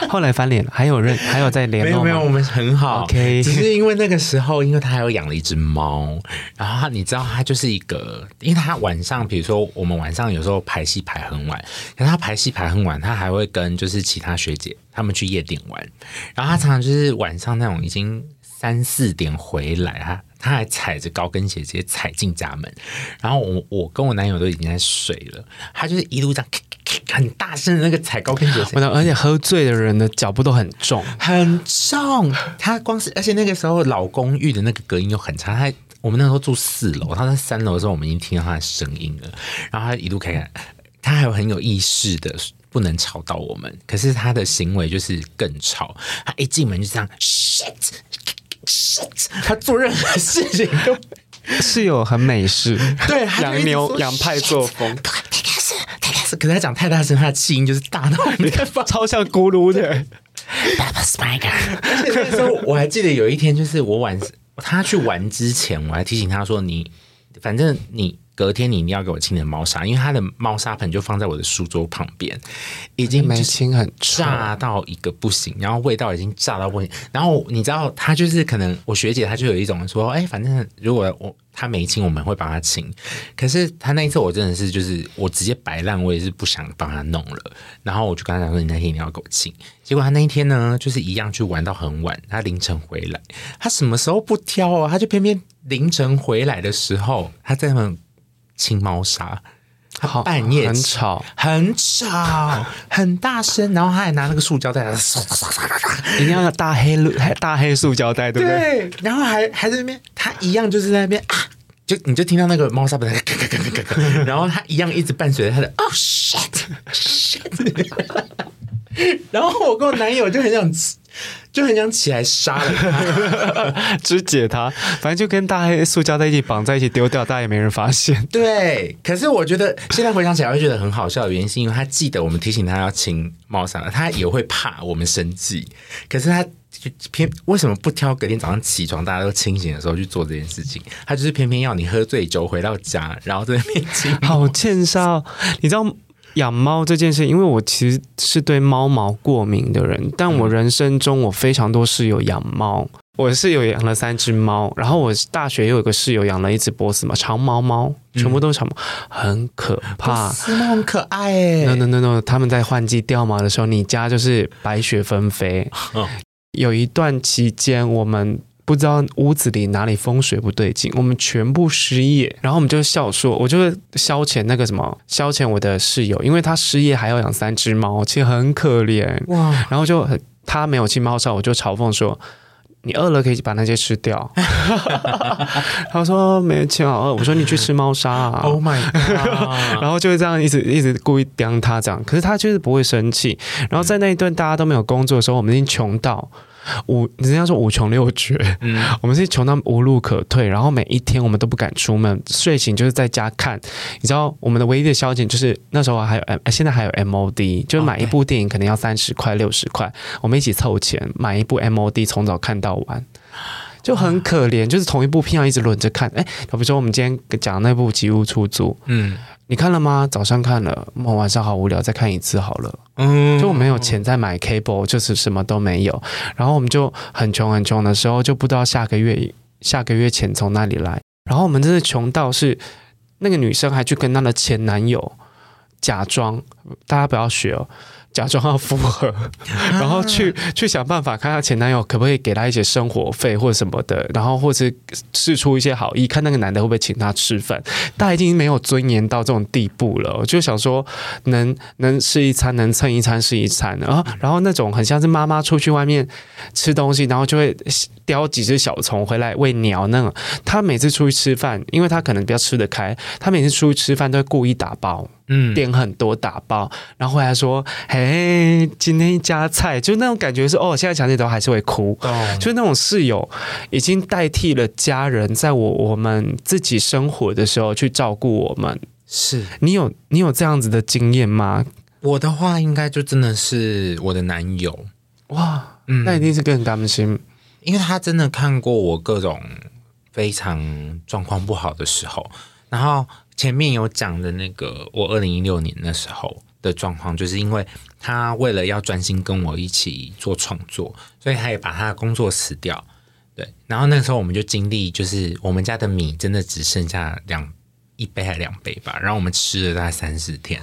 [laughs] 后来翻脸了，还有人还有在联络吗？没有没有，我们很好。OK，只是因为那个时候，因为他还有养了一只猫，然后你知道，他就是一个，因为他晚上，比如说我们晚上有时候排戏排很晚，可是他排戏排很晚，他还会跟就是其他学姐他们去夜店玩，然后他常常就是晚上那种已经三四点回来，他他还踩着高跟鞋直接踩进家门，然后我我跟我男友都已经在睡了，他就是一路这样。很大声的那个踩高跟鞋，而且喝醉的人的脚步都很重，很重。他光是，而且那个时候老公寓的那个隔音又很差。他我们那时候住四楼，他在三楼的时候，我们已经听到他的声音了。然后他一路开开，他还有很有意识的不能吵到我们，可是他的行为就是更吵。他一进门就这样，shit shit，他做任何事情都 [laughs] 是有很美式，对，洋牛洋派作风。可是他讲太大声，他的气音就是大到没办法，超像咕噜的。而且那时候我还记得有一天，就是我晚他去玩之前，我还提醒他说：“你反正你。”隔天你一定要给我清点猫砂，因为他的猫砂盆就放在我的书桌旁边，已经没清很炸到一个不行，然后味道已经炸到不行。然后你知道，他就是可能我学姐她就有一种说，哎，反正如果我他没清，我们会帮他清。可是他那一次我真的是就是我直接摆烂，我也是不想帮他弄了。然后我就跟他讲说，你那天一定要给我清。结果他那一天呢，就是一样去玩到很晚，他凌晨回来，他什么时候不挑啊？他就偏偏凌晨回来的时候，他在那。清猫砂，他半夜很吵，很吵，[laughs] 很大声，然后他还拿那个塑胶袋，一定要大黑大黑塑胶袋，对不对？对，然后还还在那边，他一样就是在那边啊，就你就听到那个猫砂盆，[laughs] 然后他一样一直伴随着他的 oh shit shit，[laughs] 然后我跟我男友就很想。就很想起来杀了他，[laughs] 肢解他，反正就跟大黑塑胶在一起绑在一起丢掉，大家也没人发现。[laughs] 对，可是我觉得现在回想起来会觉得很好笑的原因，是因为他记得我们提醒他要清猫砂了，他也会怕我们生气，可是他就偏为什么不挑隔天早上起床大家都清醒的时候去做这件事情？他就是偏偏要你喝醉酒回到家，然后在那边清。好欠杀，你知道？养猫这件事，因为我其实是对猫毛过敏的人，但我人生中我非常多室友养猫，我室友养了三只猫，然后我大学又有一个室友养了一只波斯猫，长毛猫，全部都是长毛，很可怕。波斯猫很可爱哎，no no no no，他们在换季掉毛的时候，你家就是白雪纷飞。[laughs] 有一段期间，我们。不知道屋子里哪里风水不对劲，我们全部失业，然后我们就笑说，我就消遣那个什么，消遣我的室友，因为他失业还要养三只猫，其实很可怜哇。然后就很他没有清猫砂，我就嘲讽说，你饿了可以把那些吃掉。[laughs] 他说没钱好饿，我说你去吃猫砂啊。Oh my god！然后就会这样一直一直故意刁他这样，可是他就是不会生气。然后在那一段大家都没有工作的时候，我们已经穷到。五，人家说五穷六绝，嗯，[laughs] 我们是穷到无路可退，然后每一天我们都不敢出门，睡醒就是在家看。你知道我们的唯一的消遣就是那时候还有 M，现在还有 MOD，就买一部电影可能要三十块六十块，我们一起凑钱买一部 MOD，从早看到晚，就很可怜，就是同一部片要一直轮着看。哎，比如说我们今天讲那部《吉屋出租》，嗯。你看了吗？早上看了，我晚上好无聊，再看一次好了。嗯，就我没有钱再买 cable，就是什么都没有。然后我们就很穷很穷的时候，就不知道下个月下个月钱从哪里来。然后我们真的穷到是那个女生还去跟她的前男友假装，大家不要学哦。假装要复合，然后去去想办法看她前男友可不可以给她一些生活费或者什么的，然后或是试出一些好意，看那个男的会不会请她吃饭。她已经没有尊严到这种地步了，我就想说能能吃一餐，能蹭一餐是一餐。然后然后那种很像是妈妈出去外面吃东西，然后就会叼几只小虫回来喂鸟那种。她每次出去吃饭，因为她可能比较吃得开，她每次出去吃饭都会故意打包。嗯，点很多打包，然后回来说：“嘿，今天一家菜，就那种感觉是哦，现在想起都还是会哭。哦，就那种室友已经代替了家人，在我我们自己生活的时候去照顾我们。是你有你有这样子的经验吗？我的话，应该就真的是我的男友哇，嗯，那一定是更担心，因为他真的看过我各种非常状况不好的时候，然后。前面有讲的那个，我二零一六年那时候的状况，就是因为他为了要专心跟我一起做创作，所以他也把他的工作辞掉。对，然后那时候我们就经历，就是我们家的米真的只剩下两一杯还两杯吧，然后我们吃了大概三四天，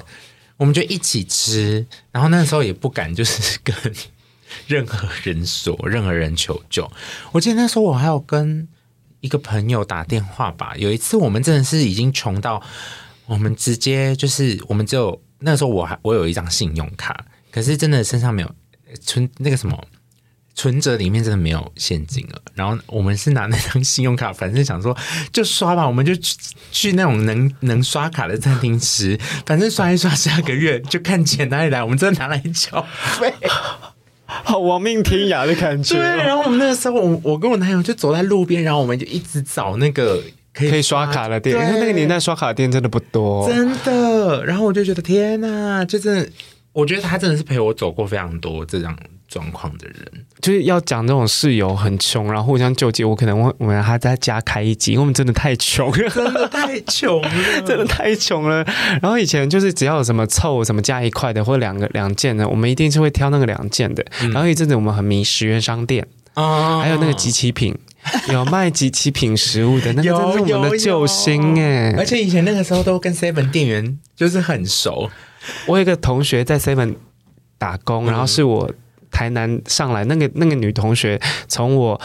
我们就一起吃，然后那时候也不敢就是跟 [laughs] 任何人说，任何人求救。我记得那时候我还有跟。一个朋友打电话吧，有一次我们真的是已经穷到，我们直接就是我们只有那时候我还我有一张信用卡，可是真的身上没有存那个什么存折里面真的没有现金了。然后我们是拿那张信用卡，反正想说就刷吧，我们就去去那种能能刷卡的餐厅吃，反正刷一刷，下个月就看钱哪里来，我们真的拿来缴费。好亡命天涯的感觉。对，然后我们那个时候，我我跟我男友就走在路边，然后我们就一直找那个可以可以刷卡的店，因为那个年代刷卡的店真的不多，真的。然后我就觉得天哪，就真的，我觉得他真的是陪我走过非常多这样状况的人，就是要讲那种室友很穷，然后互相救济。我可能我我们还在家开一集，因为我们真的太穷，真的太穷了，[laughs] 真的太穷了。然后以前就是只要有什么凑什么加一块的，或两个两件的，我们一定是会挑那个两件的。嗯、然后一阵子我们很迷十元商店啊，还有那个集齐品，有卖集齐品食物的，那个真是我们的救星哎！而且以前那个时候都跟 seven 店员就是很熟。我有一个同学在 seven 打工，然后是我。台南上来那个那个女同学，从我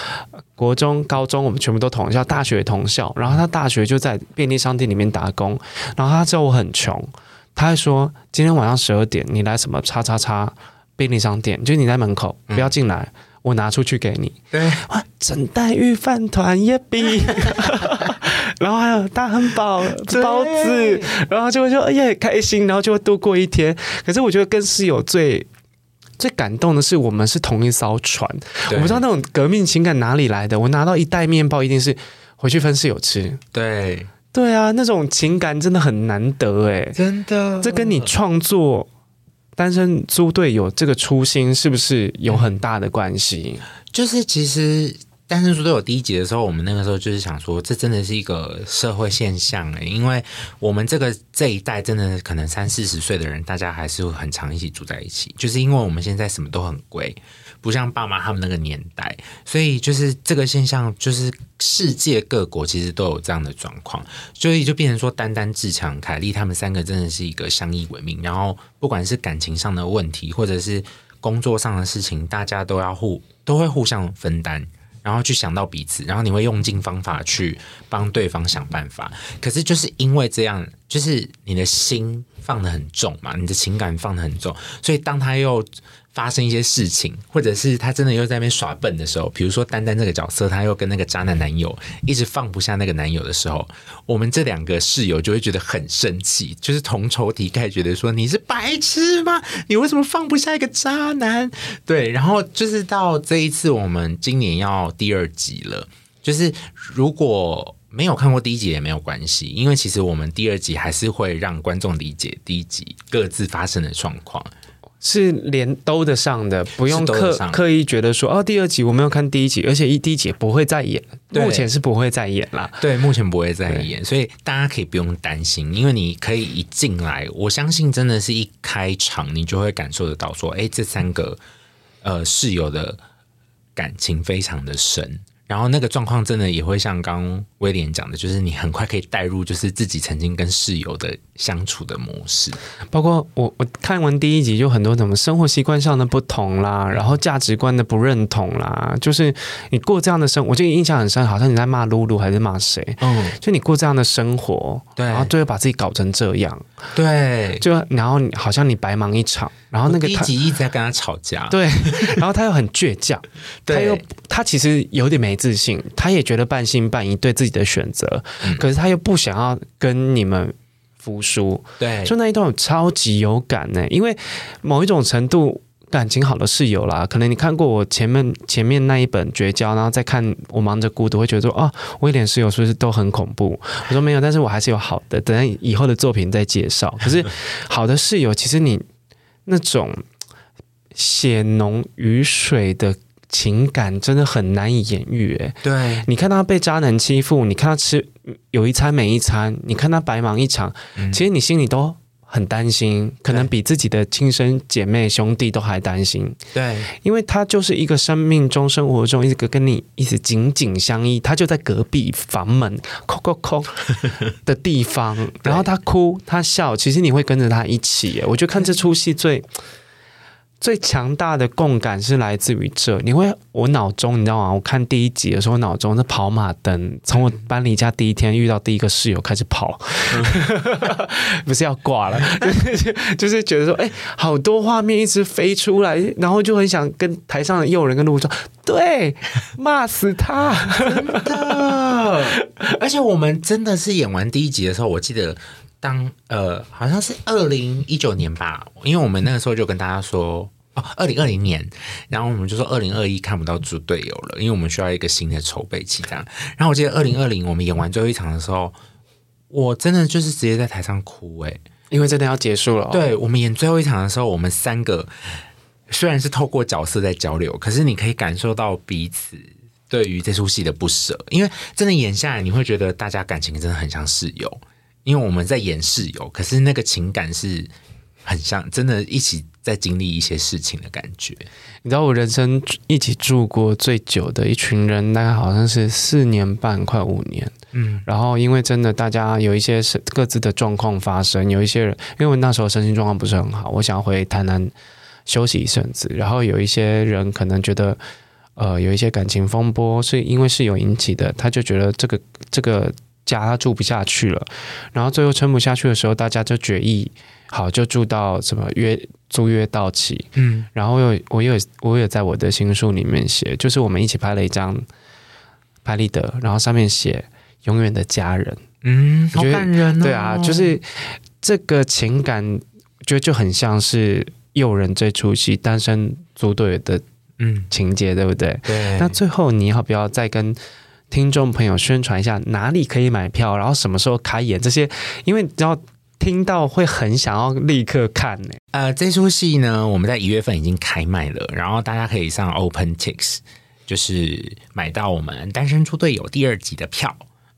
国中、高中我们全部都同校，大学同校。然后她大学就在便利商店里面打工。然后她知道我很穷，她还说今天晚上十二点你来什么叉叉叉便利商店，就是你在门口不要进来，嗯、我拿出去给你。对，哇，整袋玉饭团也比，[laughs] [laughs] 然后还有大汉堡包子，然后就会说哎呀开心，然后就会度过一天。可是我觉得跟室友最。最感动的是我们是同一艘船，我不知道那种革命情感哪里来的。我拿到一袋面包，一定是回去分室友吃。对对啊，那种情感真的很难得哎，真的，这跟你创作《单身租队友》这个初心是不是有很大的关系？就是其实。单身租队友第一集的时候，我们那个时候就是想说，这真的是一个社会现象诶，因为我们这个这一代真的可能三四十岁的人，大家还是会很常一起住在一起，就是因为我们现在什么都很贵，不像爸妈他们那个年代，所以就是这个现象，就是世界各国其实都有这样的状况，所以就变成说，丹丹、志强、凯丽他们三个真的是一个相依为命，然后不管是感情上的问题，或者是工作上的事情，大家都要互都会互相分担。然后去想到彼此，然后你会用尽方法去帮对方想办法。可是就是因为这样，就是你的心放的很重嘛，你的情感放的很重，所以当他又发生一些事情，或者是他真的又在那边耍笨的时候，比如说丹丹这个角色，他又跟那个渣男男友一直放不下那个男友的时候，我们这两个室友就会觉得很生气，就是同仇敌忾，觉得说你是白痴吗？你为什么放不下一个渣男？对，然后就是到这一次，我们今年要第二集了，就是如果没有看过第一集也没有关系，因为其实我们第二集还是会让观众理解第一集各自发生的状况。是连兜得上的，不用刻刻意觉得说哦，第二集我没有看第一集，而且一第一集不会再演，目前是不会再演啦。对，目前不会再演，所以大家可以不用担心，因为你可以一进来，我相信真的是一开场你就会感受得到说，哎，这三个呃室友的感情非常的深。然后那个状况真的也会像刚刚威廉讲的，就是你很快可以带入，就是自己曾经跟室友的相处的模式。包括我我看完第一集，就很多什么生活习惯上的不同啦，然后价值观的不认同啦，就是你过这样的生活，我就印象很深，好像你在骂露露还是骂谁？嗯，就你过这样的生活，对，然后最后把自己搞成这样，对，就然后好像你白忙一场。然后那个第一集一直在跟他吵架，对，然后他又很倔强，[laughs] 他又他其实有点没自信，他也觉得半信半疑对自己的选择，嗯、可是他又不想要跟你们服输，对，就那一段超级有感呢，因为某一种程度感情好的室友啦，可能你看过我前面前面那一本绝交，然后再看我忙着孤独，会觉得说啊，威廉室友是不是都很恐怖？我说没有，但是我还是有好的，等下以后的作品再介绍。可是 [laughs] 好的室友，其实你。那种血浓于水的情感真的很难以言喻，哎，对，你看他被渣男欺负，你看他吃有一餐没一餐，你看他白忙一场，嗯、其实你心里都很担心，可能比自己的亲生姐妹兄弟都还担心，对，因为他就是一个生命中、生活中一个跟你一直紧紧相依，他就在隔壁房门，[laughs] 叩叩叩的地方，[laughs] 然后他哭他笑，其实你会跟着他一起，我就看这出戏最。最强大的共感是来自于这，你会我脑中你知道吗？我看第一集的时候，我脑中是跑马灯，从我搬离家第一天遇到第一个室友开始跑，[laughs] 不是要挂了，就是就是觉得说，哎、欸，好多画面一直飞出来，然后就很想跟台上的诱人跟露露说，对，骂死他，真的。[laughs] 而且我们真的是演完第一集的时候，我记得。当呃，好像是二零一九年吧，因为我们那个时候就跟大家说哦，二零二零年，然后我们就说二零二一看不到猪队友了，因为我们需要一个新的筹备期这样。然后我记得二零二零我们演完最后一场的时候，我真的就是直接在台上哭诶，因为真的要结束了哦。对，我们演最后一场的时候，我们三个虽然是透过角色在交流，可是你可以感受到彼此对于这出戏的不舍，因为真的演下来，你会觉得大家感情真的很像室友。因为我们在演室友，可是那个情感是很像，真的一起在经历一些事情的感觉。你知道，我人生一起住过最久的一群人，大概好像是四年半，快五年。嗯，然后因为真的大家有一些是各自的状况发生，有一些人因为我那时候身心状况不是很好，我想回台南休息一阵子。然后有一些人可能觉得，呃，有一些感情风波是因为室友引起的，他就觉得这个这个。家他住不下去了，然后最后撑不下去的时候，大家就决议好，就住到什么约租约到期。嗯，然后又我有我有在我的新书里面写，就是我们一起拍了一张拍立得，然后上面写永远的家人。嗯，好感人哦。对啊，就是这个情感，觉得就很像是诱人这出戏《单身组队》的嗯情节，对不对？对。那最后你要不要再跟听众朋友宣传一下哪里可以买票，然后什么时候开演这些？因为你知道听到会很想要立刻看呢。呃，这出戏呢，我们在一月份已经开卖了，然后大家可以上 OpenTix，就是买到我们《单身租队友》第二集的票。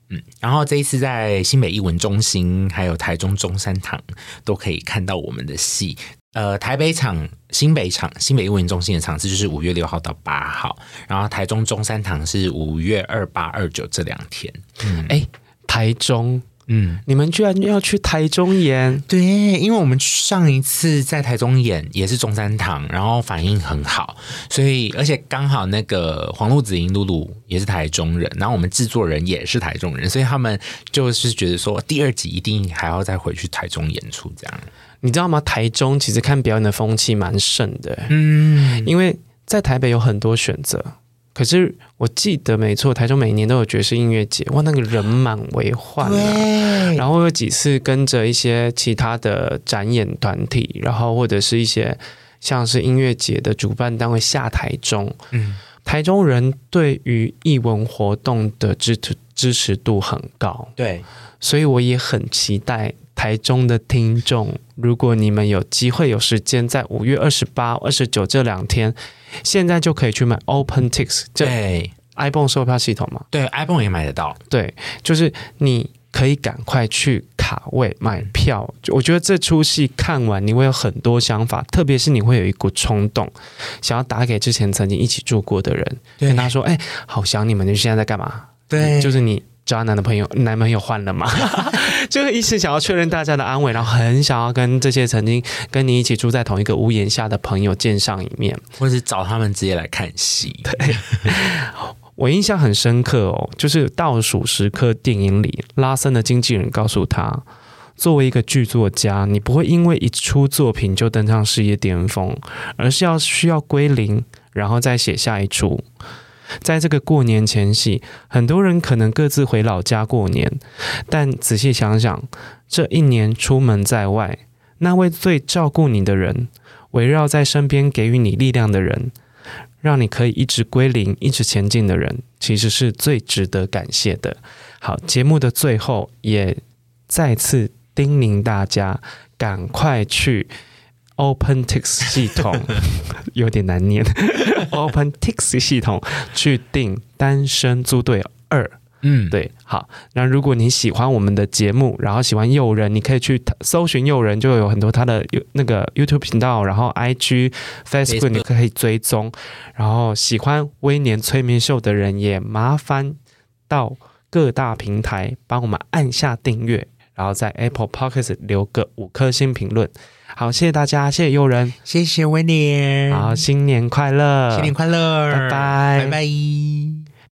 嗯，然后这一次在新北艺文中心，还有台中中山堂都可以看到我们的戏。呃，台北场、新北场、新北艺文中心的场次就是五月六号到八号，然后台中中山堂是五月二八、二九这两天。嗯，哎，台中。嗯，你们居然要去台中演？对，因为我们上一次在台中演也是中山堂，然后反应很好，所以而且刚好那个黄路梓茵露露也是台中人，然后我们制作人也是台中人，所以他们就是觉得说第二集一定还要再回去台中演出。这样，你知道吗？台中其实看表演的风气蛮盛的，嗯，因为在台北有很多选择。可是我记得没错，台中每年都有爵士音乐节，哇，那个人满为患啊！然后有几次跟着一些其他的展演团体，然后或者是一些像是音乐节的主办单位下台中，嗯，台中人对于艺文活动的支持支持度很高，对，所以我也很期待。台中的听众，如果你们有机会有时间，在五月二十八、二十九这两天，现在就可以去买 OpenTix，对 iPhone 售票系统嘛，对，iPhone 也买得到，对，就是你可以赶快去卡位买票。我觉得这出戏看完你会有很多想法，特别是你会有一股冲动，想要打给之前曾经一起住过的人，跟他说：“哎，好想你们，你现在在干嘛？”对，就是你。渣男的朋友，男朋友换了吗？[laughs] 就是一直想要确认大家的安危，然后很想要跟这些曾经跟你一起住在同一个屋檐下的朋友见上一面，或是找他们直接来看戏。对，[laughs] 我印象很深刻哦，就是倒数时刻电影里，拉森的经纪人告诉他，作为一个剧作家，你不会因为一出作品就登上事业巅峰，而是要需要归零，然后再写下一出。在这个过年前夕，很多人可能各自回老家过年，但仔细想想，这一年出门在外，那位最照顾你的人，围绕在身边给予你力量的人，让你可以一直归零、一直前进的人，其实是最值得感谢的。好，节目的最后也再次叮咛大家，赶快去。OpenTix 系统 [laughs] 有点难念，OpenTix 系统去订《单身租队二》。嗯，对，好。那如果你喜欢我们的节目，然后喜欢诱人，你可以去搜寻诱人，就有很多他的那个 YouTube 频道，然后 IG、Facebook 你可以追踪。然后喜欢威廉催眠秀的人，也麻烦到各大平台帮我们按下订阅，然后在 Apple Podcast 留个五颗星评论。好，谢谢大家，谢谢诱人，谢谢威廉，好，新年快乐，新年快乐，拜拜，拜拜。